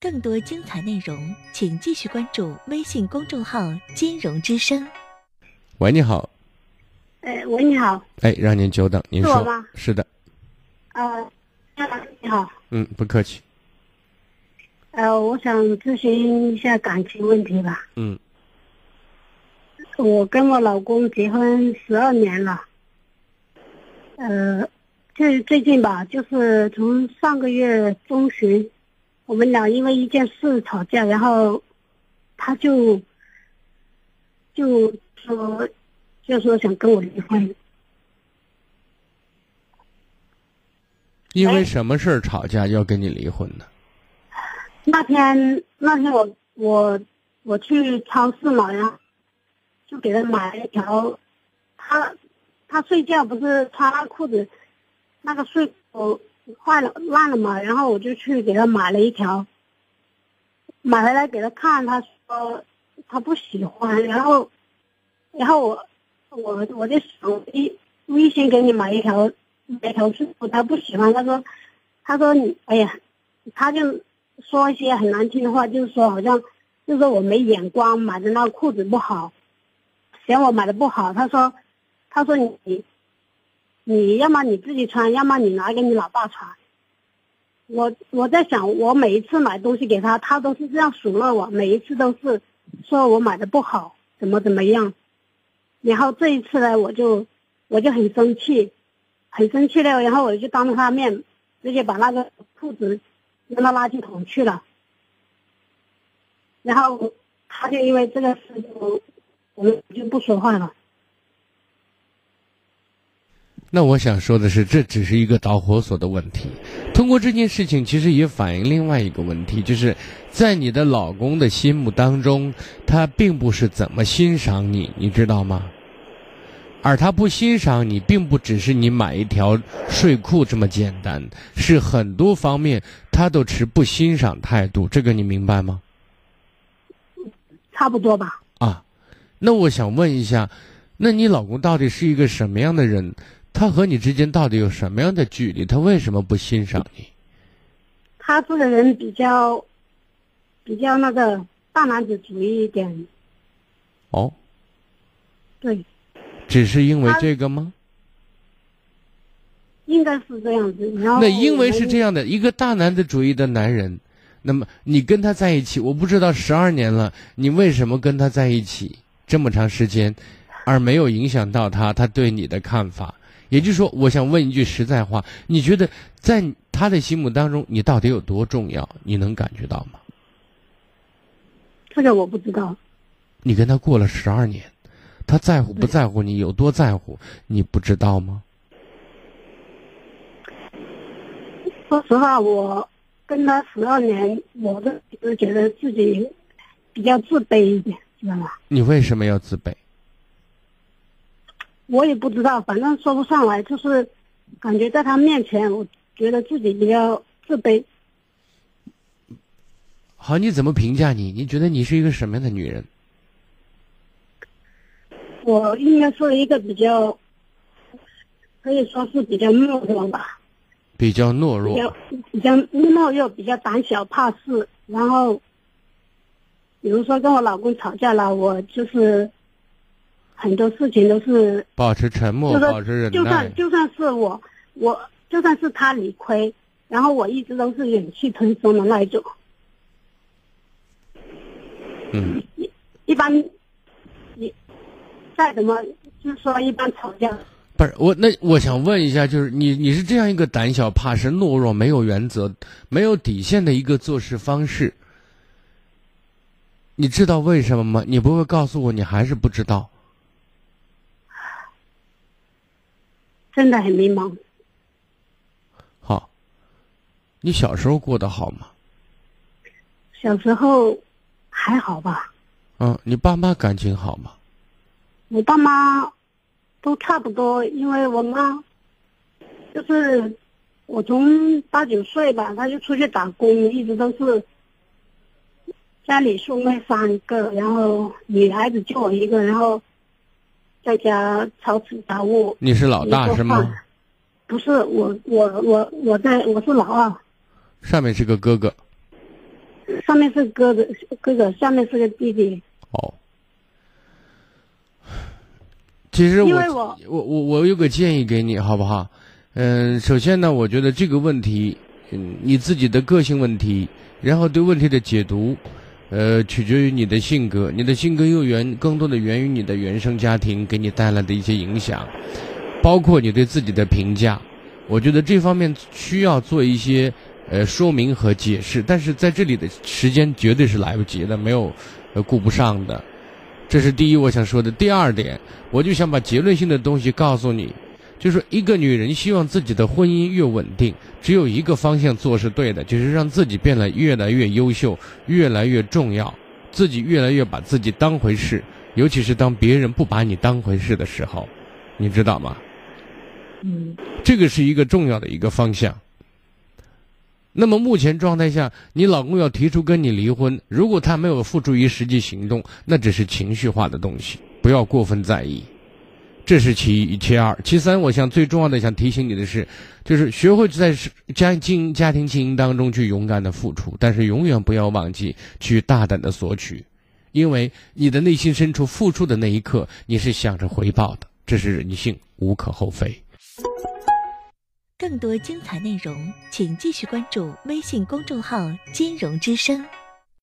更多精彩内容，请继续关注微信公众号“金融之声”。喂，你好。哎，喂，你好。哎，让您久等，您说。是我吗？是的。呃，你好。嗯，不客气。呃，我想咨询一下感情问题吧。嗯。我跟我老公结婚十二年了。呃，就最近吧，就是从上个月中旬，我们俩因为一件事吵架，然后他就就说。就说想跟我离婚，因为什么事儿吵架要跟你离婚呢？那天那天我我我去超市嘛，然后就给他买了一条，他他睡觉不是穿那裤子，那个睡裤坏了烂了嘛，然后我就去给他买了一条，买回来给他看，他说他不喜欢，然后然后我。我我就想微微信给你买一条买一条睡裤，他不喜欢，他说他说你哎呀，他就说一些很难听的话，就是说好像就是说我没眼光，买的那个裤子不好，嫌我买的不好。他说他说你你要么你自己穿，要么你拿给你老爸穿。我我在想，我每一次买东西给他，他都是这样数落我，每一次都是说我买的不好，怎么怎么样。然后这一次呢，我就我就很生气，很生气了。然后我就当着他面，直接把那个裤子扔到垃圾桶去了。然后他就因为这个事情，我们就不说话了。那我想说的是，这只是一个导火索的问题。通过这件事情，其实也反映另外一个问题，就是在你的老公的心目当中，他并不是怎么欣赏你，你知道吗？而他不欣赏你，并不只是你买一条睡裤这么简单，是很多方面他都持不欣赏态度，这个你明白吗？差不多吧。啊，那我想问一下，那你老公到底是一个什么样的人？他和你之间到底有什么样的距离？他为什么不欣赏你？他这个人比较，比较那个大男子主义一点。哦。对。只是因为这个吗？应该是这样子。然后那因为是这样的一个大男子主义的男人，那么你跟他在一起，我不知道十二年了，你为什么跟他在一起这么长时间，而没有影响到他他对你的看法？也就是说，我想问一句实在话：你觉得在他的心目当中，你到底有多重要？你能感觉到吗？这个我不知道。你跟他过了十二年，他在乎不在乎你？有多在乎？你不知道吗？说实话，我跟他十二年，我都是觉得自己比较自卑一点，知道吗？你为什么要自卑？我也不知道，反正说不上来，就是感觉在他面前，我觉得自己比较自卑。好，你怎么评价你？你觉得你是一个什么样的女人？我应该说一个比较，可以说是比较懦弱吧。比较懦弱。比较比较懦弱，比较胆小怕事。然后，比如说跟我老公吵架了，我就是。很多事情都是保持沉默，保持忍耐。就算就算是我，我就算是他理亏，然后我一直都是忍气吞声的那一种。嗯。一一般，你再怎么就是说一般吵架。不是我，那我想问一下，就是你你是这样一个胆小怕事、懦弱、没有原则、没有底线的一个做事方式，你知道为什么吗？你不会告诉我，你还是不知道。真的很迷茫。好，你小时候过得好吗？小时候还好吧。嗯，你爸妈感情好吗？我爸妈都差不多，因为我妈就是我从八九岁吧，她就出去打工，一直都是家里兄妹三个，然后女孩子就我一个，然后。在家操持家务。你是老大是吗？不是我，我我我在我是老二。上面是个哥哥。上面是哥哥，哥哥，下面是个弟弟。哦。其实我我我我有个建议给你，好不好？嗯，首先呢，我觉得这个问题，嗯，你自己的个性问题，然后对问题的解读，呃，取决于你的性格。你的性格又源更多的源于你的原生家庭给你带来的一些影响，包括你对自己的评价。我觉得这方面需要做一些呃说明和解释，但是在这里的时间绝对是来不及的，没有呃顾不上的。这是第一我想说的。第二点，我就想把结论性的东西告诉你，就是一个女人希望自己的婚姻越稳定，只有一个方向做是对的，就是让自己变得越来越优秀，越来越重要，自己越来越把自己当回事，尤其是当别人不把你当回事的时候，你知道吗？嗯这个是一个重要的一个方向。那么目前状态下，你老公要提出跟你离婚，如果他没有付诸于实际行动，那只是情绪化的东西，不要过分在意。这是其一，其二，其三，我想最重要的想提醒你的是，就是学会在家经营家庭经营当中去勇敢的付出，但是永远不要忘记去大胆的索取，因为你的内心深处付出的那一刻，你是想着回报的，这是人性，无可厚非。更多精彩内容，请继续关注微信公众号“金融之声”。